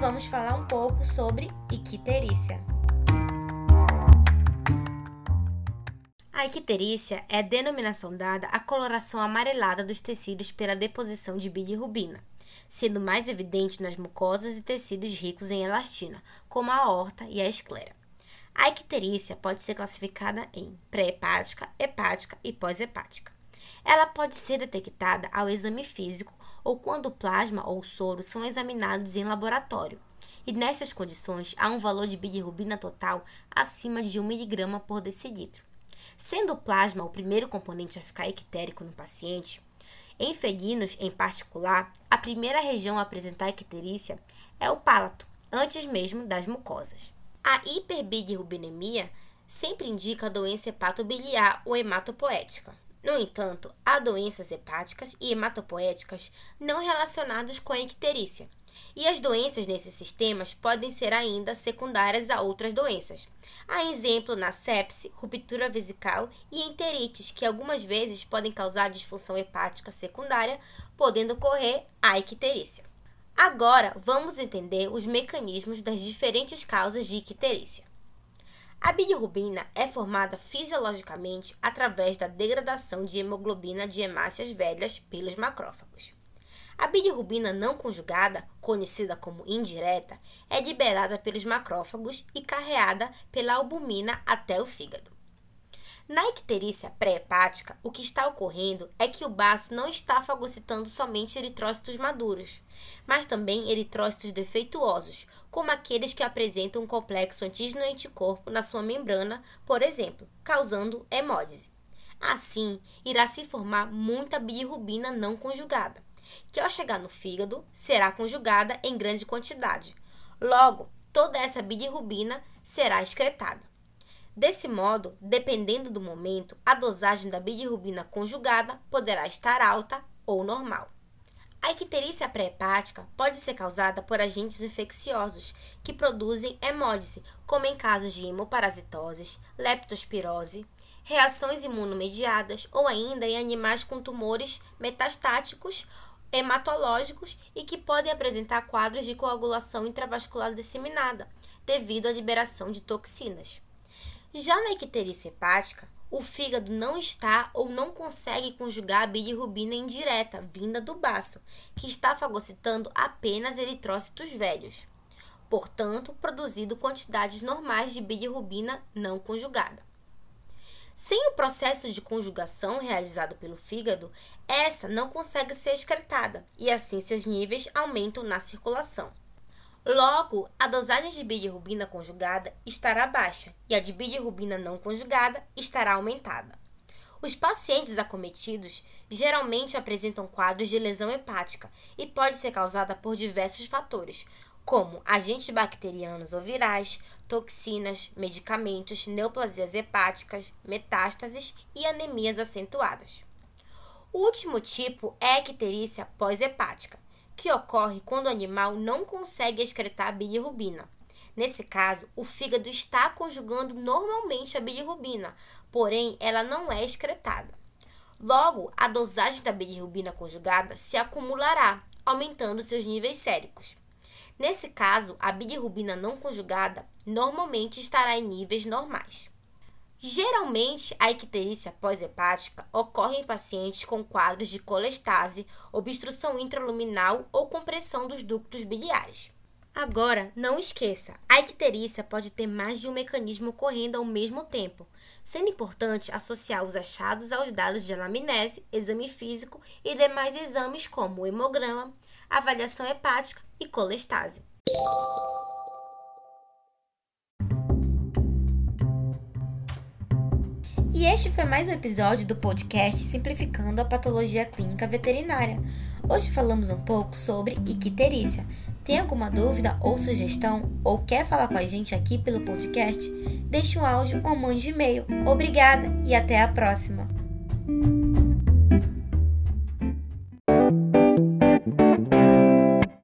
vamos falar um pouco sobre icterícia. A icterícia é a denominação dada à coloração amarelada dos tecidos pela deposição de bilirrubina, sendo mais evidente nas mucosas e tecidos ricos em elastina, como a aorta e a esclera. A icterícia pode ser classificada em pré-hepática, hepática e pós-hepática. Ela pode ser detectada ao exame físico ou quando plasma ou soro são examinados em laboratório. E nestas condições há um valor de bilirrubina total acima de 1 mg por decilitro. Sendo o plasma o primeiro componente a ficar ictérico no paciente, em felinos em particular, a primeira região a apresentar icterícia é o palato, antes mesmo das mucosas. A hiperbilirrubinemia sempre indica doença hepatobiliar ou hematopoética. No entanto, há doenças hepáticas e hematopoéticas não relacionadas com a icterícia, e as doenças nesses sistemas podem ser ainda secundárias a outras doenças. Há exemplo na sepse, ruptura vesical e enterites, que algumas vezes podem causar disfunção hepática secundária, podendo ocorrer a icterícia. Agora, vamos entender os mecanismos das diferentes causas de icterícia. A bilirrubina é formada fisiologicamente através da degradação de hemoglobina de hemácias velhas pelos macrófagos. A bilirrubina não conjugada, conhecida como indireta, é liberada pelos macrófagos e carreada pela albumina até o fígado. Na icterícia pré-hepática, o que está ocorrendo é que o baço não está fagocitando somente eritrócitos maduros, mas também eritrócitos defeituosos, como aqueles que apresentam um complexo antígeno-anticorpo na sua membrana, por exemplo, causando hemólise. Assim, irá se formar muita bilirrubina não conjugada que ao chegar no fígado será conjugada em grande quantidade. Logo, toda essa bilirrubina será excretada. Desse modo, dependendo do momento, a dosagem da bilirrubina conjugada poderá estar alta ou normal. A icterícia pré-hepática pode ser causada por agentes infecciosos que produzem hemólise, como em casos de hemoparasitoses, leptospirose, reações imunomediadas ou ainda em animais com tumores metastáticos hematológicos e que podem apresentar quadros de coagulação intravascular disseminada, devido à liberação de toxinas. Já na icterícia hepática, o fígado não está ou não consegue conjugar a bilirrubina indireta vinda do baço, que está fagocitando apenas eritrócitos velhos. Portanto, produzindo quantidades normais de bilirrubina não conjugada. Sem o processo de conjugação realizado pelo fígado, essa não consegue ser excretada e assim seus níveis aumentam na circulação. Logo, a dosagem de bilirrubina conjugada estará baixa e a de bilirrubina não conjugada estará aumentada. Os pacientes acometidos geralmente apresentam quadros de lesão hepática e pode ser causada por diversos fatores, como agentes bacterianos ou virais, toxinas, medicamentos, neoplasias hepáticas, metástases e anemias acentuadas. O último tipo é a icterícia pós-hepática, que ocorre quando o animal não consegue excretar a bilirrubina. Nesse caso, o fígado está conjugando normalmente a bilirrubina, porém ela não é excretada. Logo, a dosagem da bilirrubina conjugada se acumulará, aumentando seus níveis séricos. Nesse caso, a bilirrubina não conjugada normalmente estará em níveis normais. Geralmente, a icterícia pós-hepática ocorre em pacientes com quadros de colestase, obstrução intraluminal ou compressão dos ductos biliares. Agora, não esqueça, a icterícia pode ter mais de um mecanismo ocorrendo ao mesmo tempo, sendo importante associar os achados aos dados de anamnese, exame físico e demais exames como hemograma, avaliação hepática e colestase. E este foi mais um episódio do podcast Simplificando a Patologia Clínica Veterinária. Hoje falamos um pouco sobre icterícia. Tem alguma dúvida ou sugestão ou quer falar com a gente aqui pelo podcast? Deixe um áudio ou mande um e-mail. Obrigada e até a próxima!